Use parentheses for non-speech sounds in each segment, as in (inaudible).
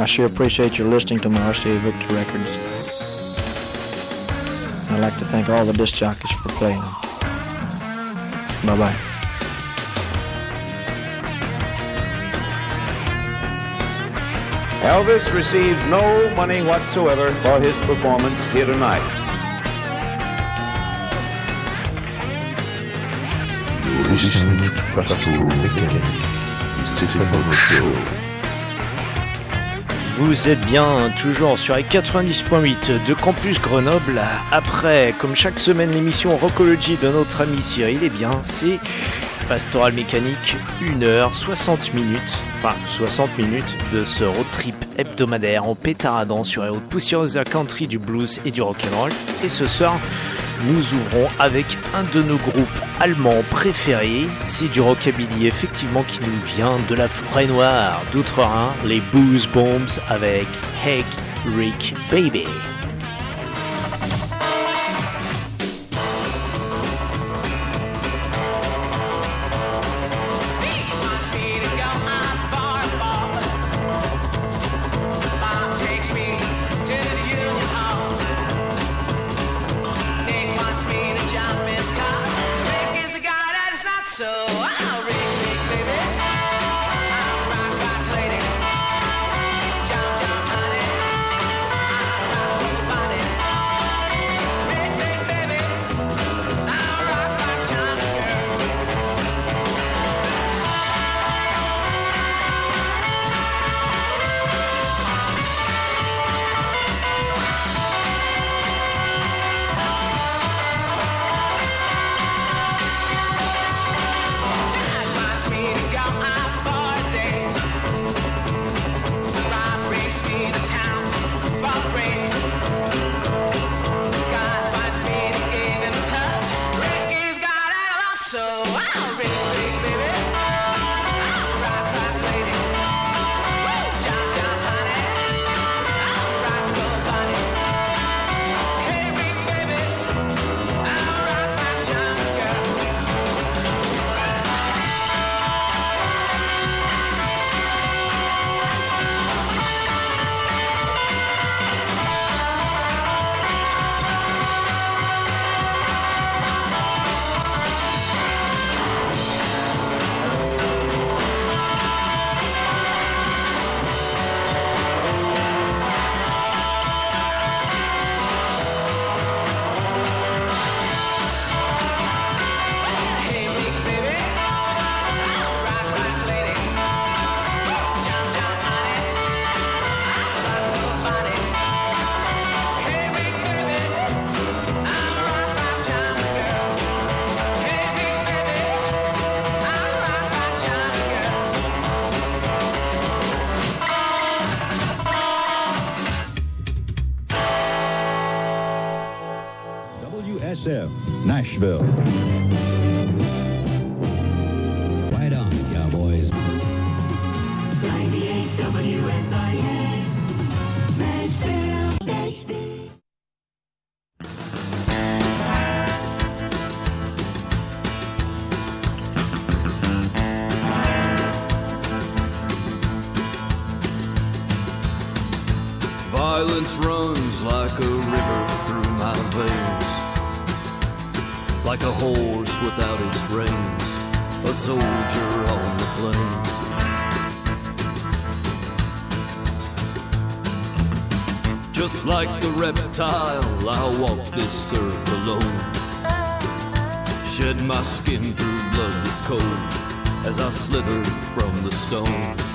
I sure appreciate your listening to my RCA Victor records. I'd like to thank all the disc jockeys for playing. Bye bye. Elvis received no money whatsoever for his performance here tonight. You're listening to Pastoral Mechanic, Stephen Show. Vous êtes bien toujours sur les 90.8 de Campus Grenoble. Après, comme chaque semaine, l'émission Rockology de notre ami Cyril, eh bien, c'est Pastoral Mécanique, 1 heure 60 minutes, enfin 60 minutes de ce road trip hebdomadaire en pétaradant sur les de la country, du blues et du rock'n'roll. Et ce soir, nous ouvrons avec un de nos groupes allemands préférés. C'est du rockabilly effectivement qui nous vient de la forêt noire d'Outre-Rhin, les Booze Bombs avec Heck Rick Baby. Reptile, I'll walk this earth alone. Shed my skin through blood that's cold as I slither from the stone.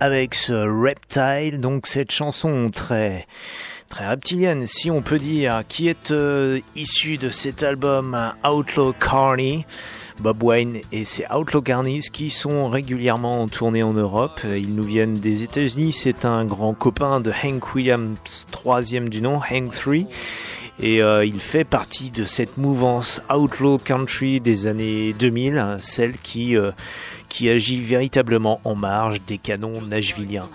Avec ce Reptile, donc cette chanson très très reptilienne si on peut dire, qui est euh, issue de cet album Outlaw Carney. Bob Wayne et ses Outlaw Carneys qui sont régulièrement en tournée en Europe. Ils nous viennent des États-Unis. C'est un grand copain de Hank Williams, troisième du nom, Hank 3. Et euh, il fait partie de cette mouvance Outlaw Country des années 2000, celle qui, euh, qui agit véritablement en marge des canons nashvilliens.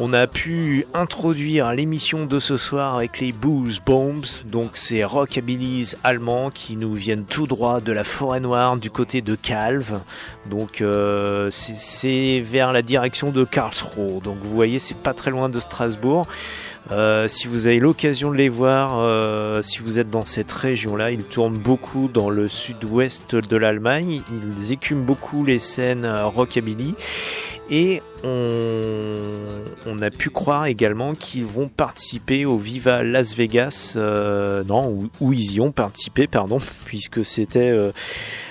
On a pu introduire l'émission de ce soir avec les Booze Bombs, donc ces rockabillys allemands qui nous viennent tout droit de la forêt noire du côté de Calve. Donc euh, c'est- vers la direction de Karlsruhe. Donc vous voyez, c'est pas très loin de Strasbourg. Euh, si vous avez l'occasion de les voir, euh, si vous êtes dans cette région-là, ils tournent beaucoup dans le sud-ouest de l'Allemagne. Ils écument beaucoup les scènes rockabilly. Et on, a pu croire également qu'ils vont participer au Viva Las Vegas, euh, non, où, ils y ont participé, pardon, (laughs) puisque c'était, euh,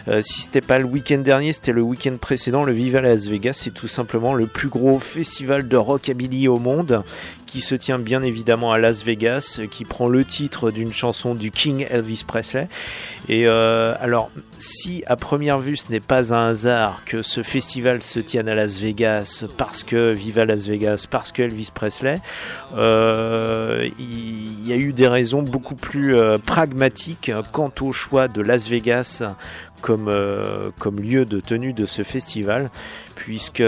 euh, si c'était pas le week-end dernier, c'était le week-end précédent. Le Viva Las Vegas, c'est tout simplement le plus gros festival de rockabilly au monde, qui se tient bien évidemment à Las Vegas, qui prend le titre d'une chanson du King Elvis Presley. Et alors, si à première vue ce n'est pas un hasard que ce festival se tienne à Las Vegas parce que Viva Las Vegas, parce que Elvis Presley, euh, il y a eu des raisons beaucoup plus euh, pragmatiques quant au choix de Las Vegas comme, euh, comme lieu de tenue de ce festival, puisque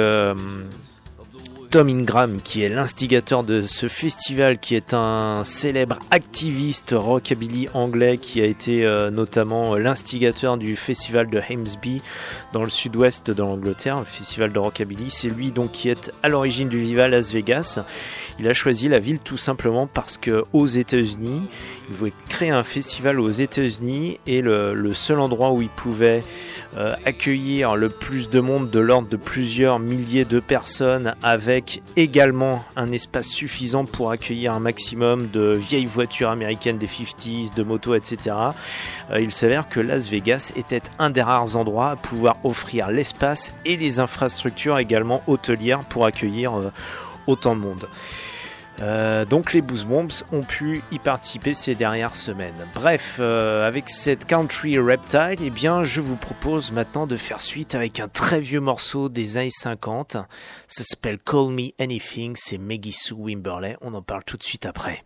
Tom Ingram, qui est l'instigateur de ce festival, qui est un célèbre activiste rockabilly anglais, qui a été euh, notamment l'instigateur du festival de Hamesby dans le sud-ouest de l'Angleterre, le festival de rockabilly. C'est lui donc qui est à l'origine du Viva Las Vegas. Il a choisi la ville tout simplement parce que aux États-Unis, il voulait créer un festival aux États-Unis et le, le seul endroit où il pouvait euh, accueillir le plus de monde de l'ordre de plusieurs milliers de personnes avec également un espace suffisant pour accueillir un maximum de vieilles voitures américaines des 50s, de motos, etc. Euh, il s'avère que Las Vegas était un des rares endroits à pouvoir offrir l'espace et les infrastructures également hôtelières pour accueillir euh, autant de monde. Euh, donc les Booze Bombs ont pu y participer ces dernières semaines. Bref, euh, avec cette Country Reptile, eh bien, je vous propose maintenant de faire suite avec un très vieux morceau des années 50. Ça s'appelle Call Me Anything, c'est Maggie Sue Wimberley. On en parle tout de suite après.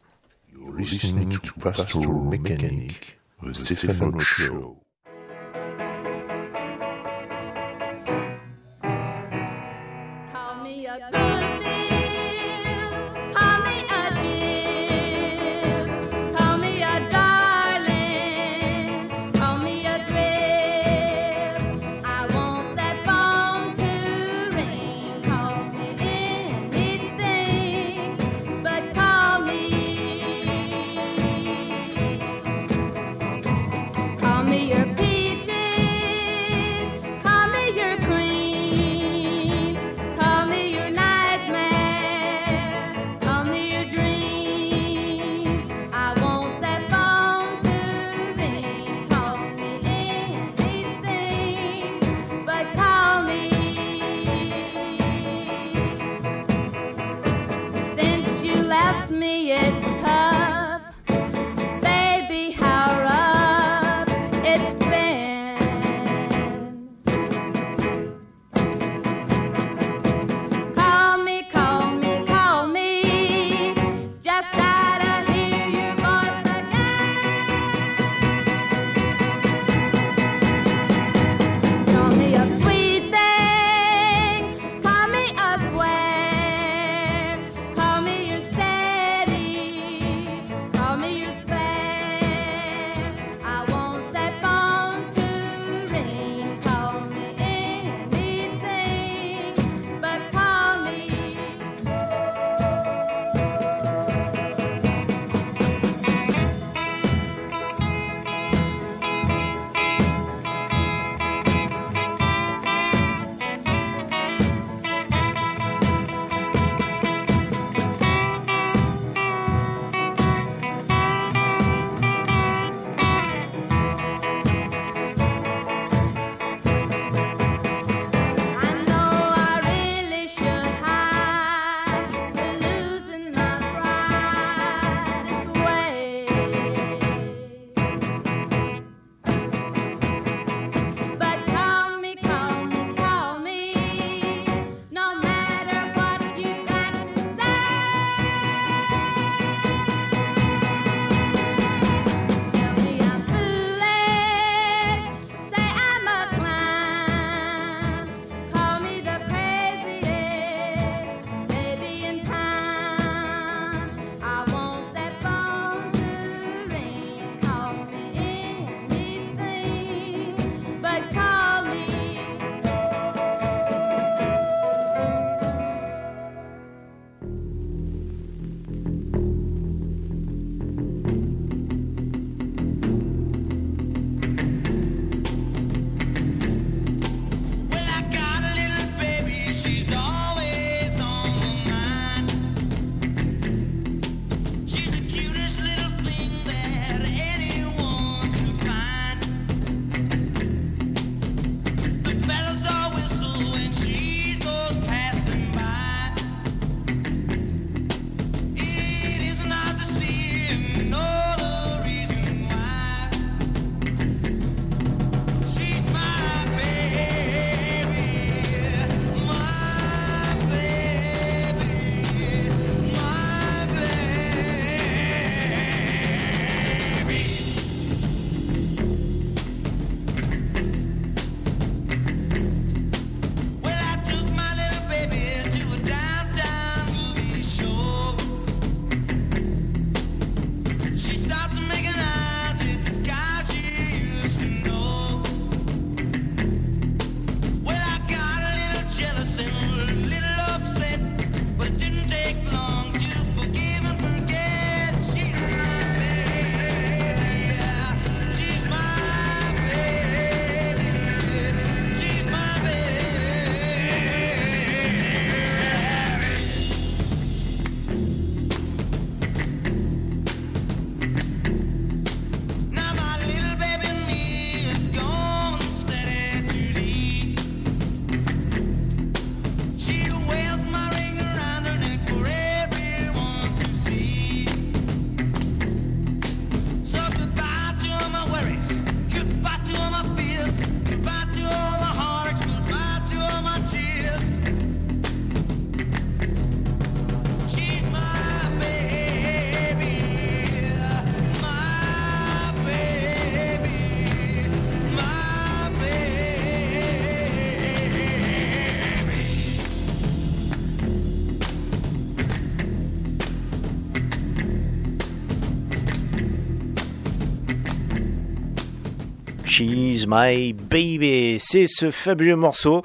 She's My Baby. C'est ce fabuleux morceau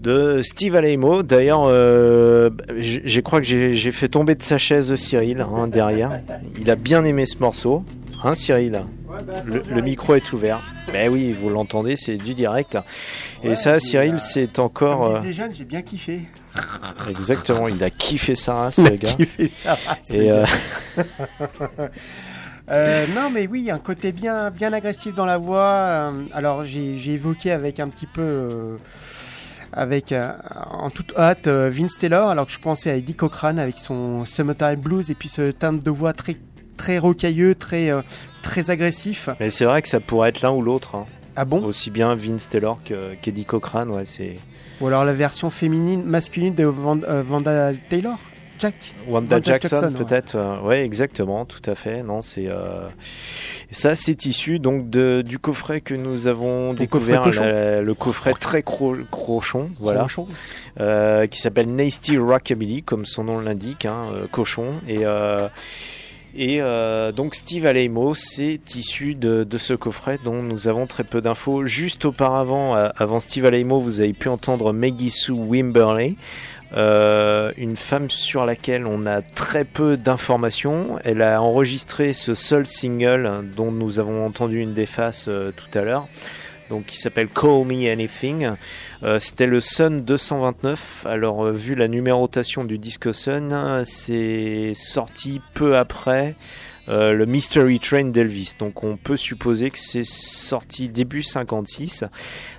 de Steve Alaimo. D'ailleurs, euh, je crois que j'ai fait tomber de sa chaise Cyril hein, derrière. Il a bien aimé ce morceau. Hein Cyril? Le, le micro est ouvert. Ben oui, vous l'entendez, c'est du direct. Et ça, Cyril, c'est encore... euh, les jeunes, j'ai bien kiffé. exactement, il a kiffé sa race, le gars. kiffé ça. Et euh, (laughs) (laughs) Euh, non, mais oui, un côté bien, bien agressif dans la voix. Euh, alors, j'ai évoqué avec un petit peu, euh, avec euh, en toute hâte, euh, Vince Taylor, alors que je pensais à Eddie Cochrane avec son Summertime Blues et puis ce timbre de voix très, très rocailleux, très, euh, très agressif. mais c'est vrai que ça pourrait être l'un ou l'autre. hein. Ah bon? Aussi bien Vince Taylor que- qu'Eddie Cochrane, ouais, c'est... Ou alors la version féminine, masculine de Van- Vanda Taylor? Jack Wanda Wanda Jackson, Jackson, ouais. peut-être. euh, ouais, exactement, tout à fait. Non, c'est euh, ça, c'est issu donc de, du coffret que nous avons découvert, coffret cochon. la- le coffret très cro- crochon, voilà, euh, qui s'appelle Nasty Rockabilly, comme son nom l'indique, hein, cochon. Et et euh, donc Steve Alaimo, c'est issu de, ce coffret dont nous avons très peu d'infos. Juste auparavant, euh, avant Steve Alaimo, vous avez pu entendre Maggie Sue Wimberley, euh, une femme sur laquelle on a très peu d'informations. Elle a enregistré ce seul single dont nous avons entendu une des faces tout à l'heure. Donc, qui s'appelle Call Me Anything. Euh, C'était le Sun 229. Alors, euh, vu la numérotation du disque Sun, c'est sorti peu après euh, le Mystery Train d'Elvis. Donc, on peut supposer que c'est sorti début 56.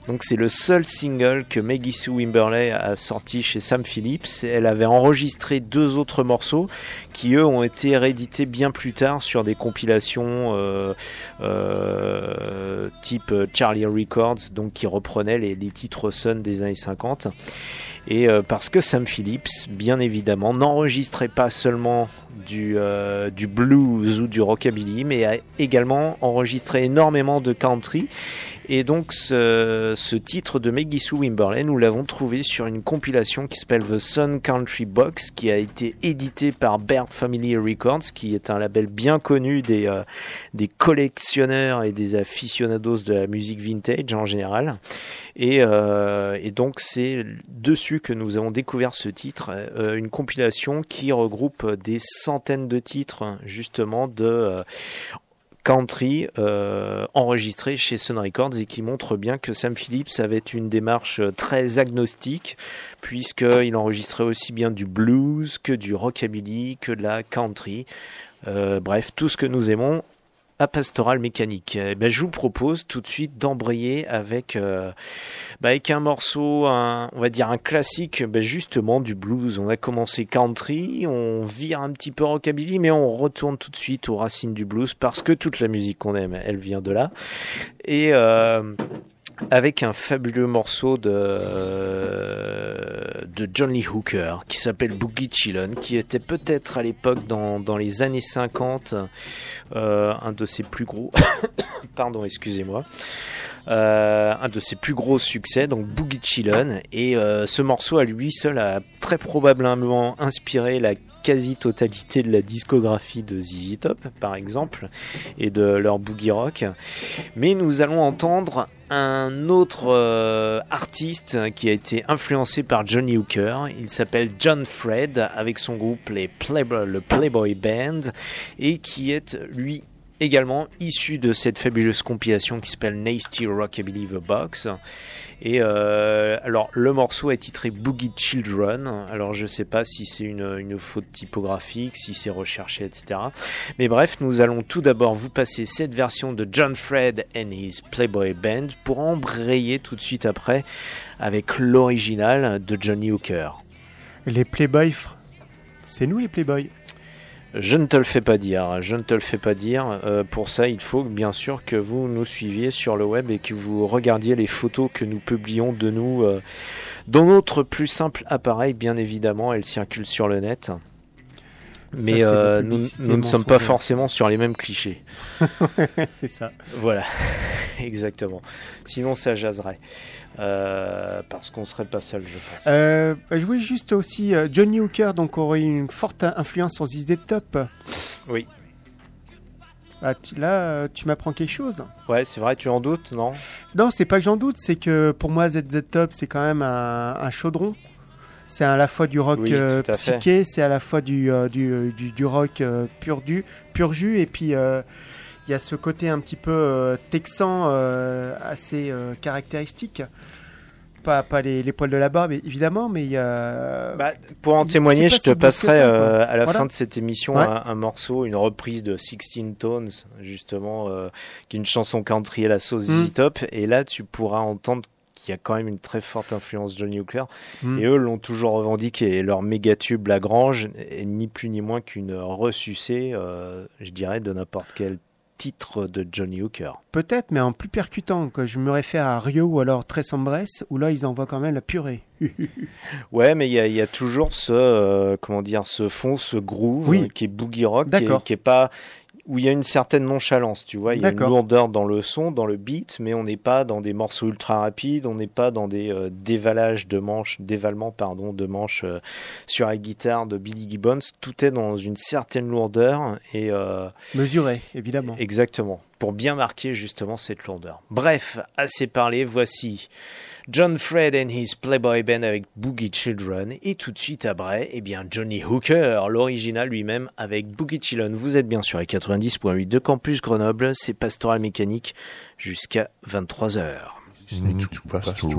Donc c'est le seul single que Maggie Sue Wimberley a sorti chez Sam Phillips. Elle avait enregistré deux autres morceaux qui eux ont été réédités bien plus tard sur des compilations euh, euh, type Charlie Records, donc qui reprenaient les, titres Sun des années 50. Et euh, parce que Sam Phillips, bien évidemment, n'enregistrait pas seulement du, euh, du blues ou du rockabilly, mais a également enregistré énormément de country. Et donc ce, titre de Maggie Sue Wimberley, nous l'avons trouvé sur une compilation qui s'appelle The Sun Country Box, qui a été édité par Baird Family Records, qui est un label bien connu des, euh, des collectionneurs et des aficionados de la musique vintage en général. Et, euh, donc c'est dessus que nous avons découvert ce titre, euh, une compilation qui regroupe des centaines de titres justement de country euh, enregistrés chez Sun Records et qui montre bien que Sam Phillips avait une démarche euh, très agnostique puisqu'il enregistrait aussi bien du blues que du rockabilly que de la country. Euh, bref, tout ce que nous aimons à Pastoral Mécanique. Eh ben, je vous propose tout de suite d'embrayer avec, euh, bah, avec un morceau, on va dire un classique, ben, justement du blues. On a commencé country, on vire un petit peu rockabilly, mais on retourne tout de suite aux racines du blues parce que toute la musique qu'on aime, elle vient de là. Et euh, avec un fabuleux morceau de, John Lee Hooker qui s'appelle Boogie Chillin, qui était peut-être à l'époque dans, les années 50 euh, un de ses plus gros, (coughs) pardon, excusez-moi, euh, un de ses plus gros succès, donc Boogie Chillin. Et euh, ce morceau à lui seul a très probablement inspiré la quasi-totalité de la discographie de ZZ Top, par exemple, et de leur boogie rock. Mais nous allons entendre un autre euh, artiste qui a été influencé par Johnny Hooker. Il s'appelle John Fred avec son groupe les Playboy, le Playboy Band et qui est lui également issu de cette fabuleuse compilation qui s'appelle Nasty Rockabilly The Box. Et euh, alors le morceau est titré Boogie Children. Alors je sais pas si c'est une, faute typographique, si c'est recherché, etc. Mais bref, nous allons tout d'abord vous passer cette version de John Fred and his Playboy Band pour embrayer tout de suite après avec l'original de Johnny Hooker. Les Playboys, c'est nous les Playboys. Je ne te le fais pas dire, je ne te le fais pas dire. Euh, pour ça, il faut bien sûr que vous nous suiviez sur le web et que vous regardiez les photos que nous publions de nous euh, dans notre plus simple appareil, bien évidemment, elles circulent sur le net. Mais euh, nous, ne sommes pas forcément sur les mêmes clichés. (laughs) c'est ça. Voilà, (laughs) exactement. Sinon, ça jaserait. Euh, parce qu'on serait pas seul, je pense. Euh, je voulais juste aussi Johnny Hooker, donc aurait eu une forte influence sur ZZ Top. Oui. Ah, tu- là, tu m'apprends quelque chose. Ouais, c'est vrai, tu en doutes, non? Non, c'est pas que j'en doute, c'est que pour moi, ZZ Top, c'est quand même un, un chaudron. C'est à la fois du rock Oui, euh, psyché, c'est à la fois du, euh, du, euh, du, du rock pur, du, pur jus, et puis il y a ce côté un petit peu texan assez caractéristique. Pas, pas les, les poils de la barbe, évidemment, mais il y a. Bah, Pour en témoigner, je te passerai ça, euh, à la Voilà. fin de cette émission Ouais. un, un morceau, une reprise de 16 Tones, justement, euh, qui est une chanson country à la sauce Mm. Top. Et là, tu pourras entendre qu'il y a quand même une très forte influence Johnny Hooker. Mm. Et eux l'ont toujours revendiqué. Et leur méga tube Lagrange est ni plus ni moins qu'une ressucée, euh, je dirais, de n'importe quel titre de Johnny Hooker. Peut-être, mais en plus percutant. Quoi. Je me réfère à Rio ou alors Tres Hombres, où là, ils envoient quand même la purée. (laughs) Ouais, mais il y a, il y a toujours ce, euh, comment dire, ce fond, ce groove Oui. qui est boogie rock, qui est, qui est pas où il y a une certaine nonchalance, tu vois, il y a une lourdeur dans le son, dans le beat, mais on n'est pas dans des morceaux ultra rapides, on n'est pas dans des euh, dévalages de manches, dévalements pardon, de manches euh, sur la guitare de Billy Gibbons. Tout est dans une certaine lourdeur et euh, Mesuré, évidemment. Exactement, pour bien marquer justement cette lourdeur. Bref, assez parlé, voici John Fred and his Playboy Band avec Boogie Children, et tout de suite après, eh bien Johnny Hooker, l'original lui-même avec Boogie Children. Vous êtes bien sur les 90.8 de Campus Grenoble, c'est Pastoral Mécanique jusqu'à 23h. Listening to Pastoral.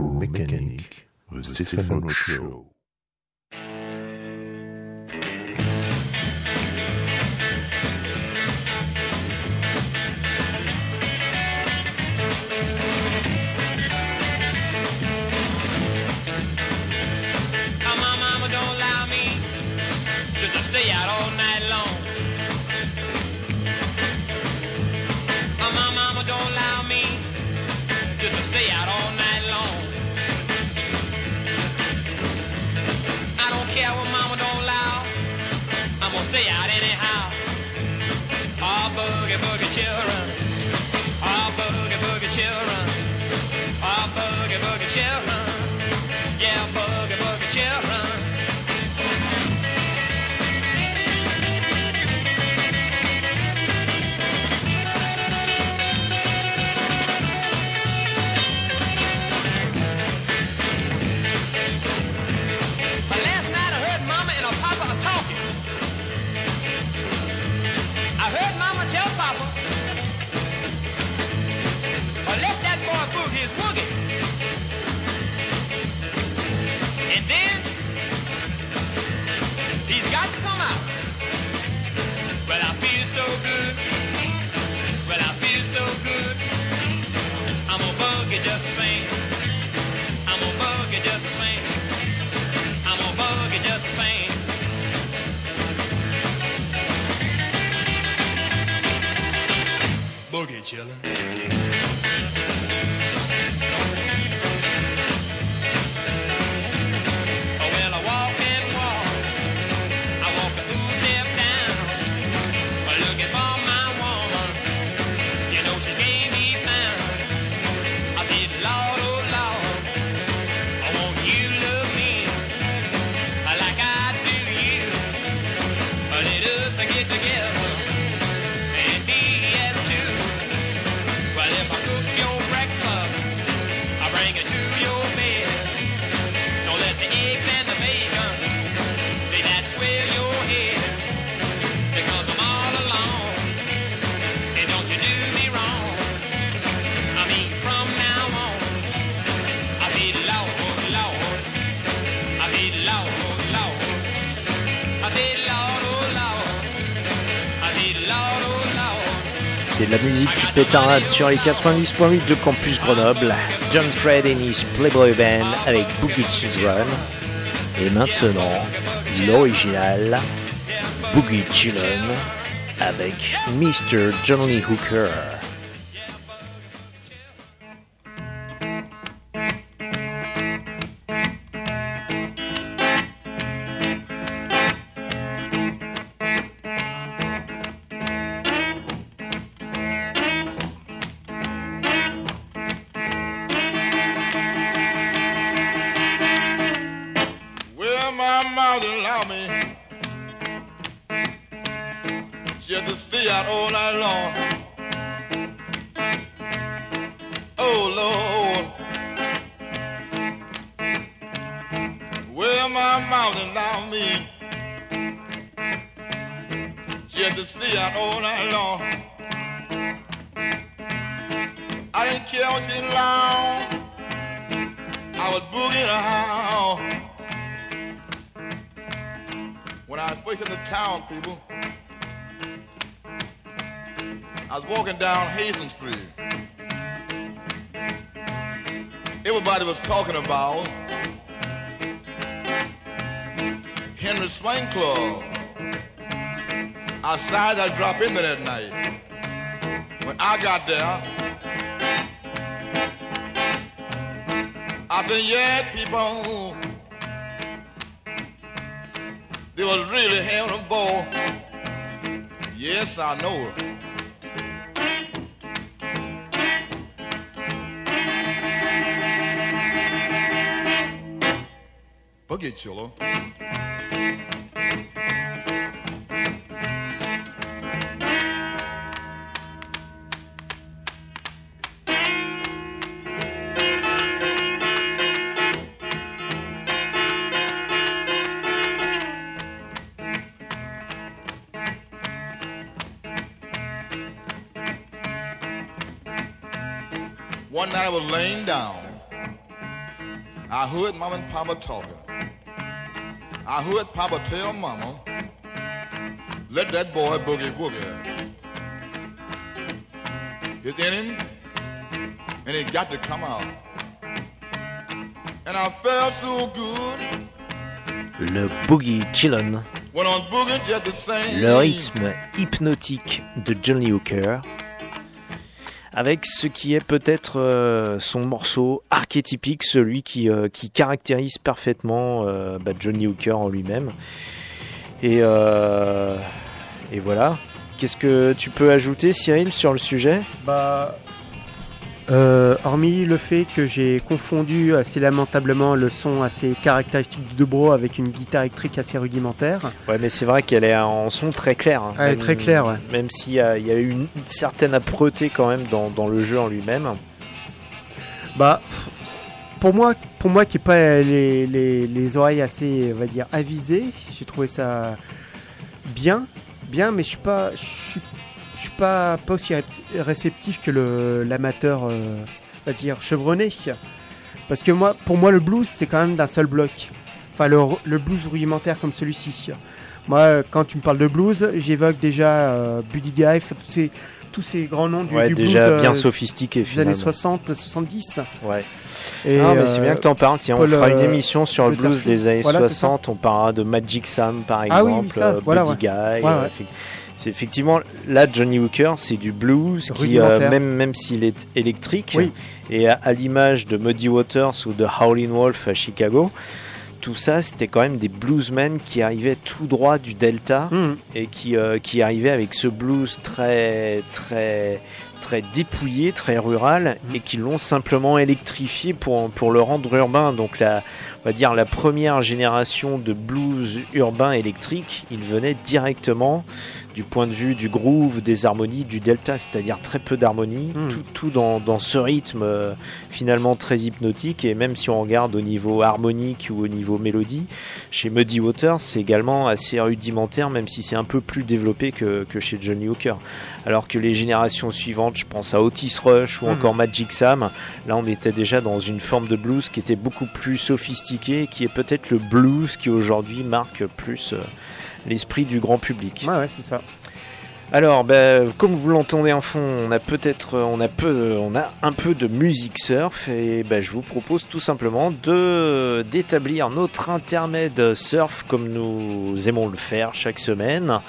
Chillin'. La musique pétarade sur les 90.8 de Campus Grenoble. John Fred and his Playboy Band avec Boogie Children. Et maintenant, l'original Boogie Children avec Mr. Johnny Hooker. When I got there, I said, yeah, people, they was really having a ball. Yes, I know. Boogie Chiller. Mama and Papa talking. I heard Papa tell Mama, let that boy boogie woogie. It's in him, and it got to come out. And I felt so good Le Boogie Chillon, when on boogie just the same. le rythme hypnotique de Johnny Hooker, avec ce qui est peut-être euh, son morceau archétypique, celui qui, euh, qui caractérise parfaitement euh, bah, Johnny Hooker en lui-même. Et, et voilà. Qu'est-ce que tu peux ajouter, Cyril, sur le sujet? Bah, euh, hormis le fait que j'ai confondu assez lamentablement le son assez caractéristique de Dobro avec une guitare électrique assez rudimentaire. Ouais, mais c'est vrai qu'elle est en son très clair. hein. Elle est très claire, ouais. Même s'il y a, il y a eu une certaine âpreté quand même dans, dans le jeu en lui-même. Bah, pour moi, pour moi qui n'ai pas les, les- les oreilles assez, on va dire, avisées, j'ai trouvé ça bien, bien, mais je suis pas, je suis, je suis pas, pas aussi ré- réceptif que le- l'amateur, euh, on va dire, chevronné. Parce que moi, pour moi, le blues, c'est quand même d'un seul bloc. Enfin, le, le blues rudimentaire comme celui-ci. Moi, quand tu me parles de blues, j'évoque déjà euh, Buddy Guy, tous ces, tous ces grands noms du, Ouais, du déjà blues bien euh, sophistiqué des années finalement. 60, 70. Ouais. Et, non, mais c'est bien que tu en parles. Tiens, on fera une émission sur le blues des années Voilà, c'est 60. On parlera de Magic Sam par Ah oui, exemple, ça, voilà, Buddy Guy. Ouais, C'est effectivement là Johnny Hooker, c'est du blues qui, euh, même même s'il est électrique, Oui. et à, à l'image de Muddy Waters ou de Howlin' Wolf à Chicago, tout ça c'était quand même des bluesmen qui arrivaient tout droit du Delta Hmm. et qui, euh, qui arrivait avec ce blues très très très dépouillé, très rural et qui l'ont simplement électrifié pour, pour le rendre urbain. Donc la, on va dire la première génération de blues urbain électrique, il venait directement du point de vue du groove, des harmonies, du delta, c'est-à-dire très peu d'harmonie, Hmm. tout, tout dans, dans ce rythme euh, finalement très hypnotique. Et même si on regarde au niveau harmonique ou au niveau mélodie, chez Muddy Waters, c'est également assez rudimentaire, même si c'est un peu plus développé que, que chez Johnny Hooker. Alors que les générations suivantes, je pense à Otis Rush ou Mhm. encore Magic Sam, là on était déjà dans une forme de blues qui était beaucoup plus sophistiquée, qui est peut-être le blues qui aujourd'hui marque plus euh, l'esprit du grand public. Ouais, ouais, c'est ça. Alors, ben, comme vous l'entendez en fond, on a peut-être, on a peu, on a un peu de musique surf et ben, je vous propose tout simplement de d'établir notre intermède surf comme nous aimons le faire chaque semaine.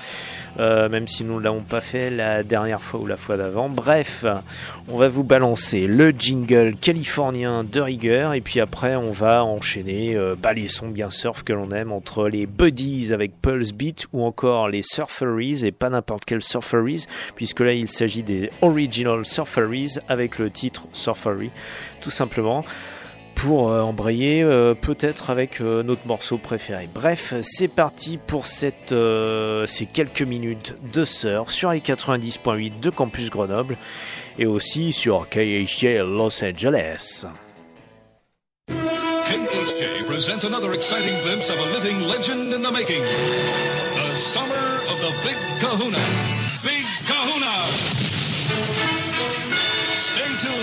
Euh, même si nous ne l'avons pas fait la dernière fois ou la fois d'avant. Bref, on va vous balancer le jingle californien de rigueur et puis après on va enchaîner euh, bah, les sons bien surf que l'on aime entre les Buddies avec Pulse Beat ou encore les Surferys et pas n'importe quel Surferys puisque là il s'agit des Original Surferys avec le titre Surfery tout simplement. Pour euh, embrayer euh, peut-être avec euh, notre morceau préféré. Bref, c'est parti pour ces quelques minutes de sœur sur les 90.8 de Campus Grenoble et aussi sur KHJ Los Angeles. KHJ presents another exciting glimpse of a living legend in the making. The summer of the. Big Kahuna!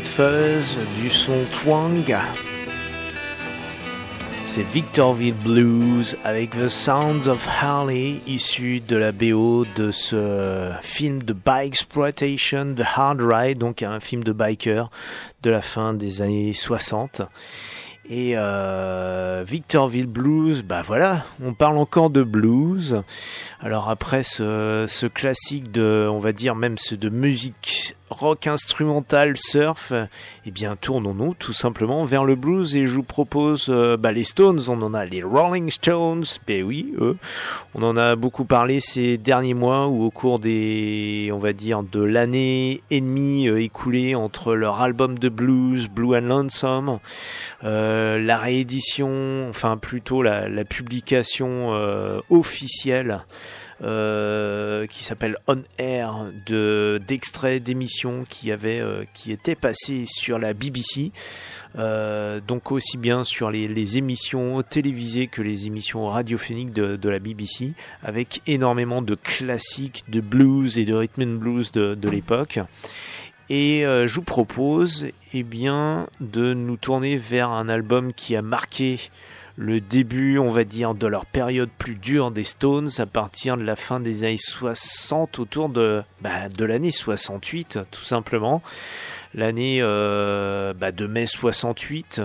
De fuzz, du son twang. C'est Victorville Blues avec The Sounds of Harley, issu de la BO de ce film de bike exploitation, The Hard Ride, donc un film de biker de la fin des années 60. Et euh, Victorville Blues, bah voilà, on parle encore de blues. Alors après ce, ce classique de, on va dire même ce de musique rock instrumental surf, eh bien tournons-nous tout simplement vers le blues et je vous propose euh, bah, les Stones, on en a les Rolling Stones, ben oui, on en a beaucoup parlé ces derniers mois ou au cours des, on va dire, de l'année et demie euh, écoulée entre leur album de blues, Blue and Lonesome, euh, la réédition, enfin plutôt la, publication officielle euh, qui s'appelle On Air de d'extraits d'émissions qui avaient euh, qui étaient passées sur la BBC. Euh, donc aussi bien sur les, émissions télévisées que les émissions radiophoniques de, la BBC, avec énormément de classiques de blues et de rhythm and blues de, l'époque. Et je vous propose eh bien, de nous tourner vers un album qui a marqué le début, on va dire, de leur période plus dure des Stones à partir de la fin des années 60, autour de, bah, de l'année 68, tout simplement. L'année euh, bah, de mai 68,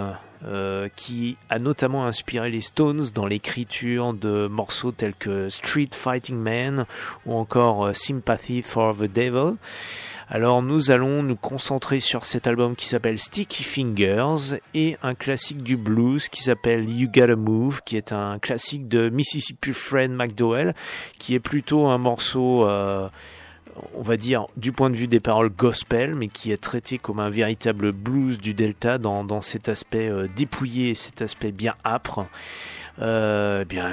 euh, qui a notamment inspiré les Stones dans l'écriture de morceaux tels que Street Fighting Man ou encore euh, Sympathy for the Devil. Alors nous allons nous concentrer sur cet album qui s'appelle Sticky Fingers et un classique du blues qui s'appelle You Gotta Move, qui est un classique de Mississippi Fred McDowell, qui est plutôt un morceau, euh, on va dire, du point de vue des paroles gospel, mais qui est traité comme un véritable blues du Delta dans, cet aspect euh, dépouillé, cet aspect bien âpre. Euh, eh bien,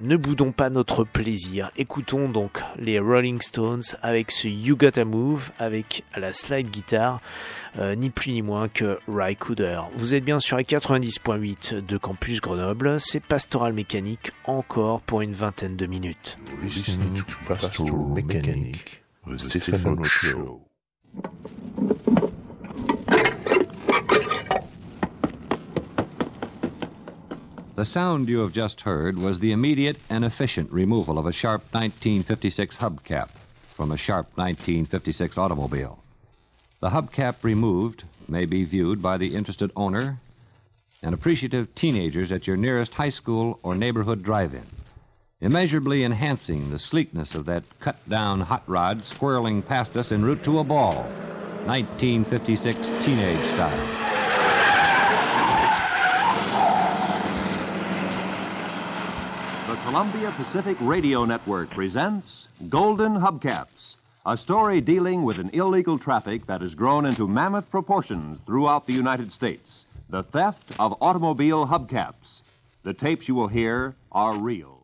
ne boudons pas notre plaisir. Écoutons donc les Rolling Stones avec ce You Gotta Move avec à la slide guitare, euh, ni plus ni moins que Ry Cooder. Vous êtes bien sur les 90.8 de Campus Grenoble, c'est Pastoral Mécanique encore pour une vingtaine de minutes. Pastoral the Show. The sound you have just heard was the immediate and efficient removal of a Sharp 1956 hubcap from a Sharp 1956 automobile. The hubcap removed may be viewed by the interested owner and appreciative teenagers at your nearest high school or neighborhood drive in, immeasurably enhancing the sleekness of that cut down hot rod squirreling past us en route to a ball. 1956 teenage style. Columbia Pacific Radio Network presents Golden Hubcaps, a story dealing with an illegal traffic that has grown into mammoth proportions throughout the United States the theft of automobile hubcaps. The tapes you will hear are real.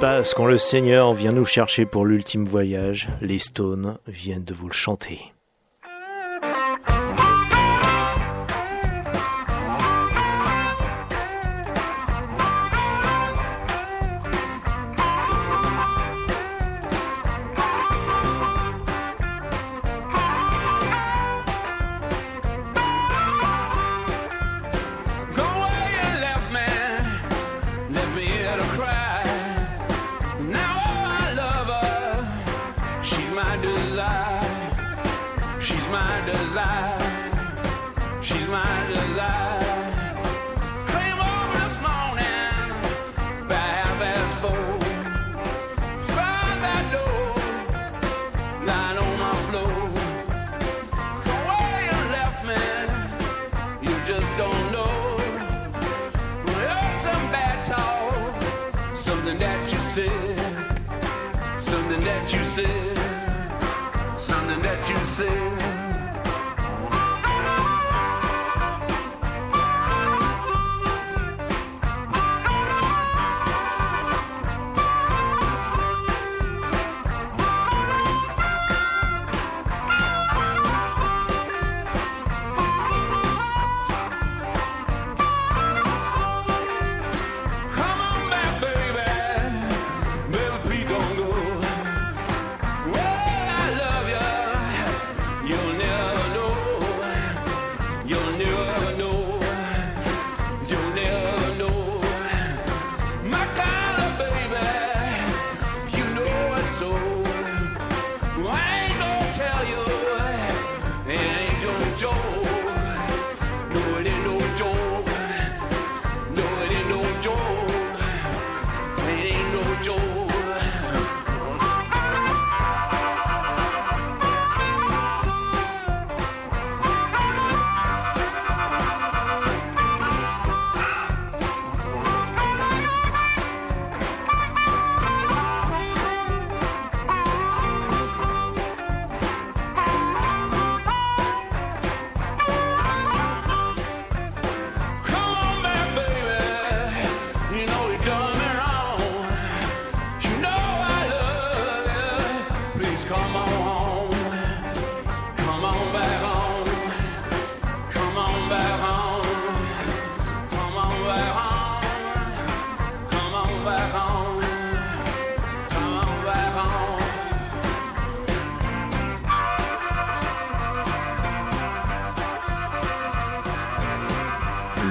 passe quand le Seigneur vient nous chercher pour l'ultime voyage, les Stones viennent de vous le chanter.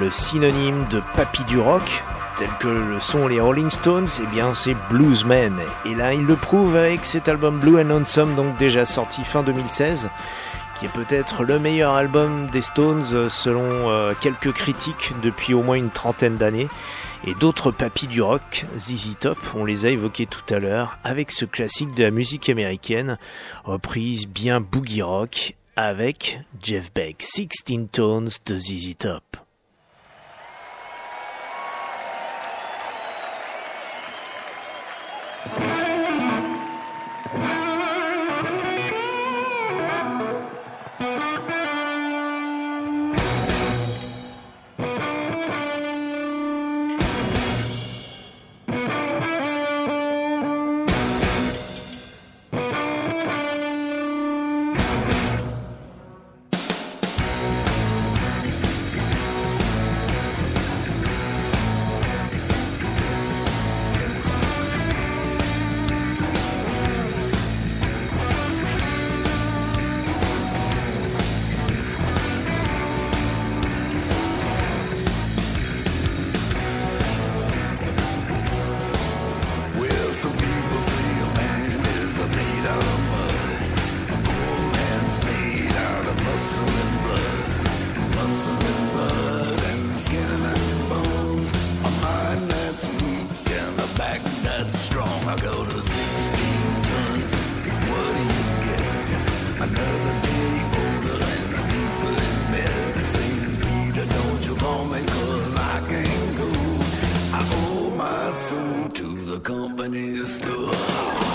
Le synonyme de papy du rock, tel que le sont les Rolling Stones, eh bien c'est bluesman. Et là, il le prouve avec cet album Blue and Lonesome, donc déjà sorti fin 2016, qui est peut-être le meilleur album des Stones euh, selon euh, quelques critiques depuis au moins une trentaine d'années. Et d'autres papis du rock, ZZ Top, on les a évoqués tout à l'heure, avec ce classique de la musique américaine, reprise bien boogie rock, avec Jeff Beck, 16 Tones de ZZ Top. Christus.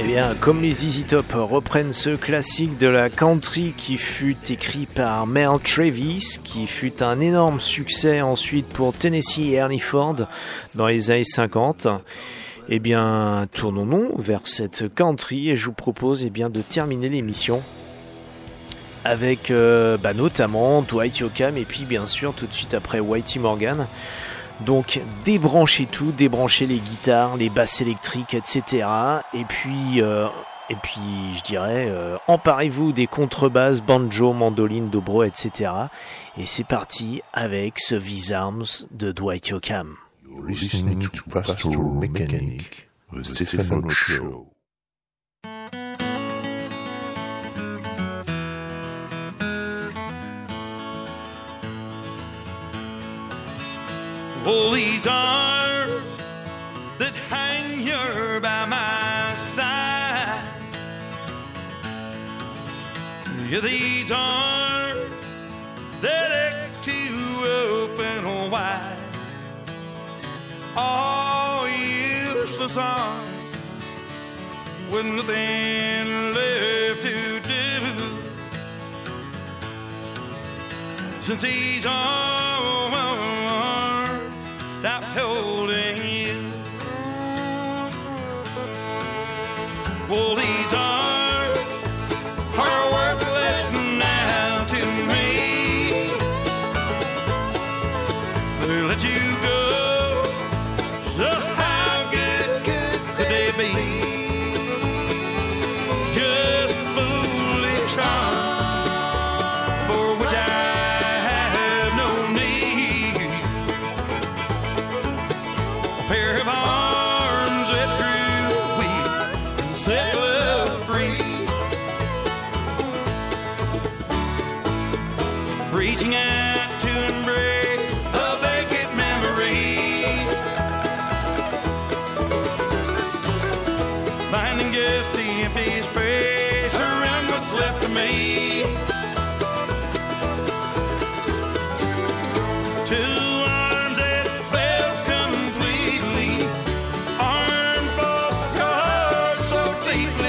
Eh bien, comme les Easy Top reprennent ce classique de la country qui fut écrit par Mel Travis, qui fut un énorme succès ensuite pour Tennessee et Ernie Ford dans les années 50. Eh bien, tournons-nous vers cette country et je vous propose eh bien, de terminer l'émission avec euh, bah, notamment Dwight Yoakam et puis bien sûr tout de suite après Whitey Morgan. Donc débranchez tout, débranchez les guitares, les basses électriques, etc. Et puis, euh, et puis je dirais, euh, emparez-vous des contrebasses, banjo, mandoline, dobro, etc. Et c'est parti avec ce V-Arms de Dwight Yoakam. Oh, these arms that hang here by my side. Yeah, these arms that ache to open wide. All useless arms with nothing left to do. Since these arms hello faith.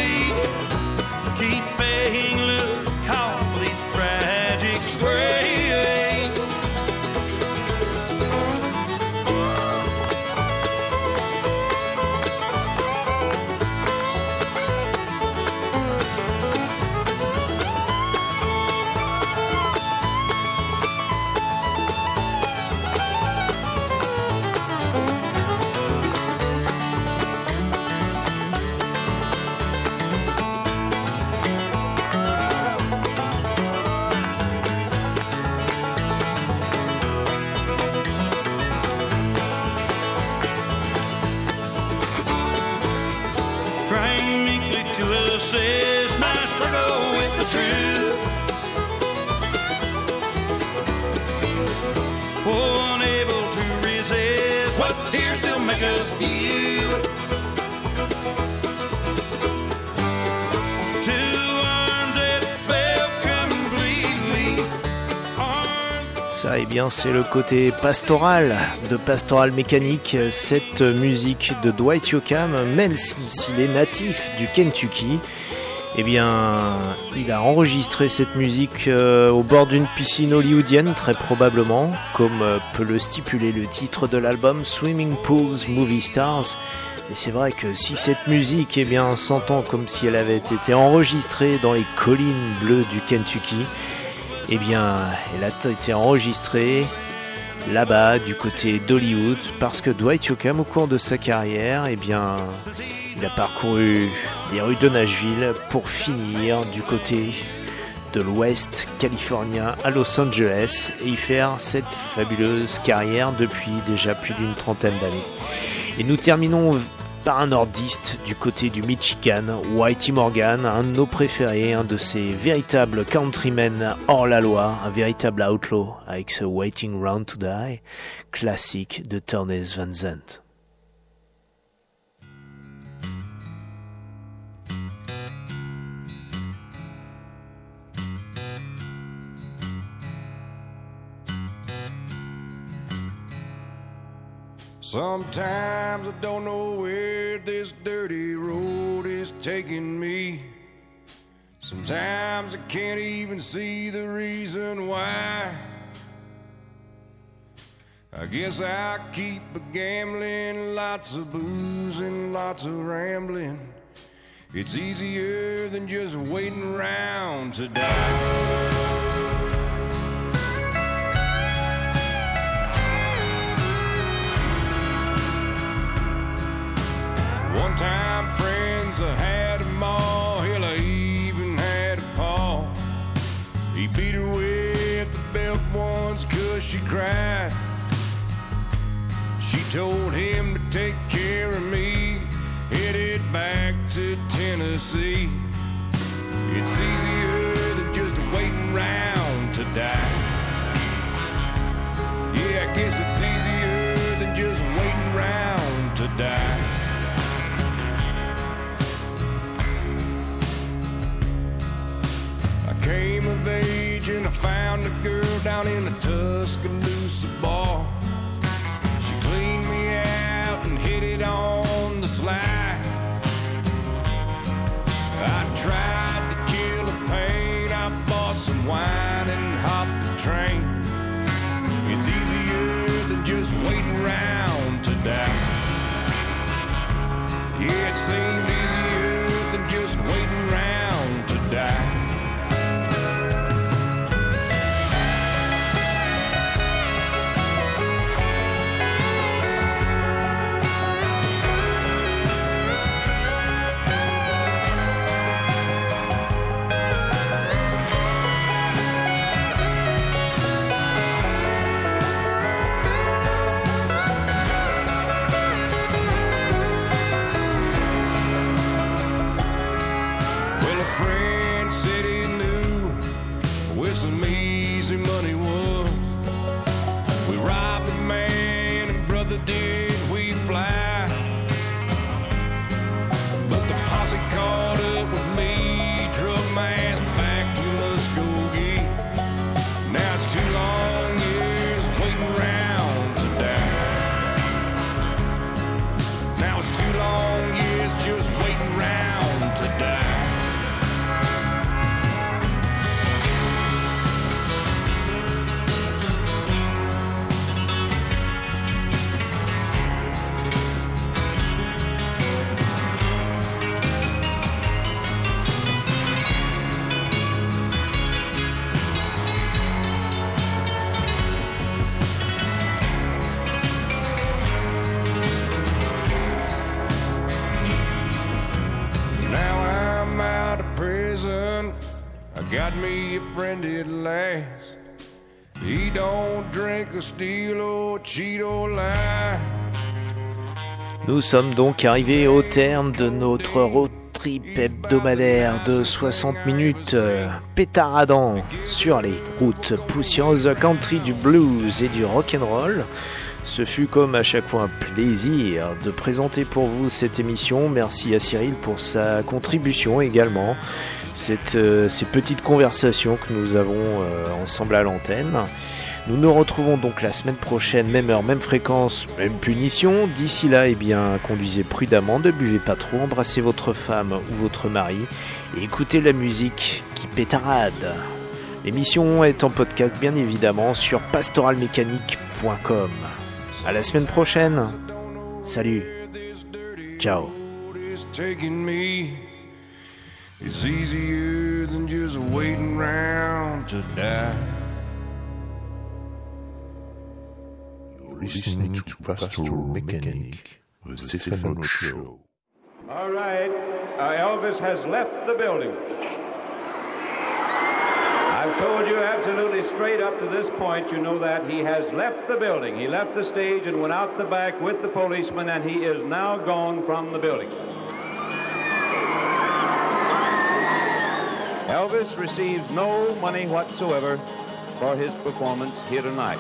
C'est le côté pastoral de Pastoral Mécanique. Cette musique de Dwight Yoakam, même s'il est natif du Kentucky, eh bien, il a enregistré cette musique euh, au bord d'une piscine hollywoodienne, très probablement, comme euh, peut le stipuler le titre de l'album Swimming Pools Movie Stars. Et c'est vrai que si cette musique, eh bien, s'entend comme si elle avait été enregistrée dans les collines bleues du Kentucky, eh bien, elle a été enregistrée là-bas, du côté d'Hollywood, parce que Dwight Yoakam, au cours de sa carrière, eh bien, il a parcouru les rues de Nashville pour finir du côté de l'Ouest californien à Los Angeles et y faire cette fabuleuse carrière depuis déjà plus d'une trentaine d'années. Et nous terminons par un nordiste du côté du Michigan, Whitey Morgan, un de nos préférés, un de ces véritables countrymen hors la loi, un véritable outlaw avec ce Waiting Round to Die, classique de Turnez Van. Sometimes I don't know where this dirty road is taking me. Sometimes I can't even see the reason why. I guess I keep a gambling, lots of booze and lots of rambling. It's easier than just waiting around to die. Time, friends, I had them all. Hell, I even had a paw. He beat her with the belt once cause she cried. She told him to take care of me, headed back to Tennessee. It's easier than just waiting around to die. Yeah, I guess it's easier than just waiting around to die. Came of age and I found a girl down in the Tuscaloosa Nous sommes donc arrivés au terme de notre road trip hebdomadaire de 60 minutes euh, pétaradant sur les routes poussiéreuses country du blues et du rock'n'roll. Ce fut comme à chaque fois un plaisir de présenter pour vous cette émission. Merci à Cyril pour sa contribution également. Cette, euh, ces petites conversations que nous avons euh, ensemble à l'antenne. Nous nous retrouvons donc la semaine prochaine, même heure, même fréquence, même punition. D'ici là, eh bien, conduisez prudemment, ne buvez pas trop, embrassez votre femme ou votre mari et écoutez la musique qui pétarade. L'émission est en podcast bien évidemment sur pastoralmécanique.com. À la semaine prochaine. Salut. Ciao. Is taking me. It's easier than just waiting around to die. You're listening to Pastoral Mechanic, the Stefano Show. All right. Uh, Elvis has left the building. I've told you absolutely straight up to this point, you know that he has left the building. He left the stage and went out the back with the policeman, and he is now gone from the building. Elvis receives no money whatsoever for his performance here tonight.